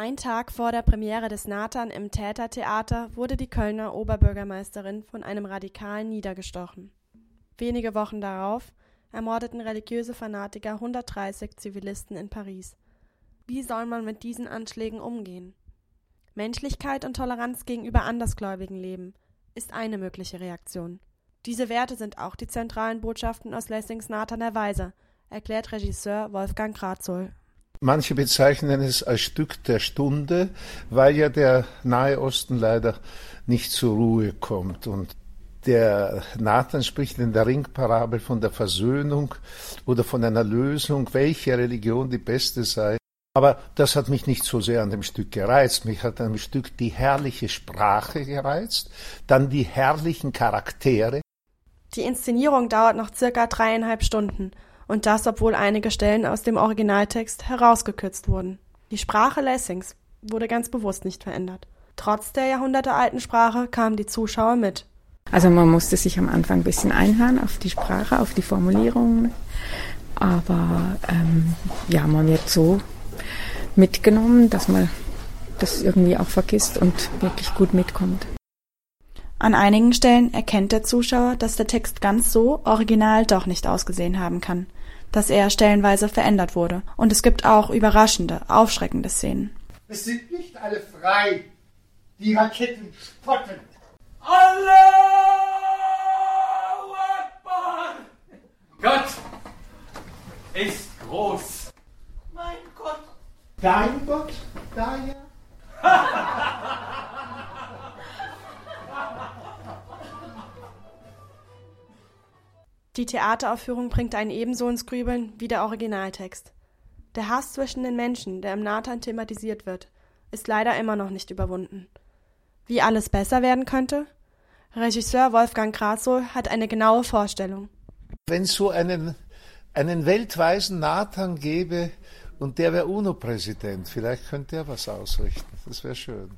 Ein Tag vor der Premiere des Nathan im Tätertheater wurde die Kölner Oberbürgermeisterin von einem Radikalen niedergestochen. Wenige Wochen darauf ermordeten religiöse Fanatiker 130 Zivilisten in Paris. Wie soll man mit diesen Anschlägen umgehen? Menschlichkeit und Toleranz gegenüber Andersgläubigen leben ist eine mögliche Reaktion. Diese Werte sind auch die zentralen Botschaften aus Lessings Nathan der Weise, erklärt Regisseur Wolfgang Kratzoll. Manche bezeichnen es als Stück der Stunde, weil ja der Nahe Osten leider nicht zur Ruhe kommt. Und der Nathan spricht in der Ringparabel von der Versöhnung oder von einer Lösung, welche Religion die beste sei. Aber das hat mich nicht so sehr an dem Stück gereizt. Mich hat an dem Stück die herrliche Sprache gereizt, dann die herrlichen Charaktere. Die Inszenierung dauert noch circa dreieinhalb Stunden und das, obwohl einige Stellen aus dem Originaltext herausgekürzt wurden. Die Sprache Lessings wurde ganz bewusst nicht verändert. Trotz der jahrhundertealten Sprache kamen die Zuschauer mit. Also man musste sich am Anfang ein bisschen einhören auf die Sprache, auf die Formulierungen, aber ähm, ja, man wird so mitgenommen, dass man das irgendwie auch vergisst und wirklich gut mitkommt. An einigen Stellen erkennt der Zuschauer, dass der Text ganz so original doch nicht ausgesehen haben kann dass er stellenweise verändert wurde. Und es gibt auch überraschende, aufschreckende Szenen. Es sind nicht alle frei. Die Raketen spotten. Allahu Akbar! Gott ist groß. Mein Gott. Dein Gott, Daya? Die Theateraufführung bringt einen ebenso ins Grübeln wie der Originaltext. Der Hass zwischen den Menschen, der im Nathan thematisiert wird, ist leider immer noch nicht überwunden. Wie alles besser werden könnte? Regisseur Wolfgang Grazow hat eine genaue Vorstellung. Wenn es so einen, einen weltweisen Nathan gäbe und der wäre UNO-Präsident, vielleicht könnte er was ausrichten. Das wäre schön.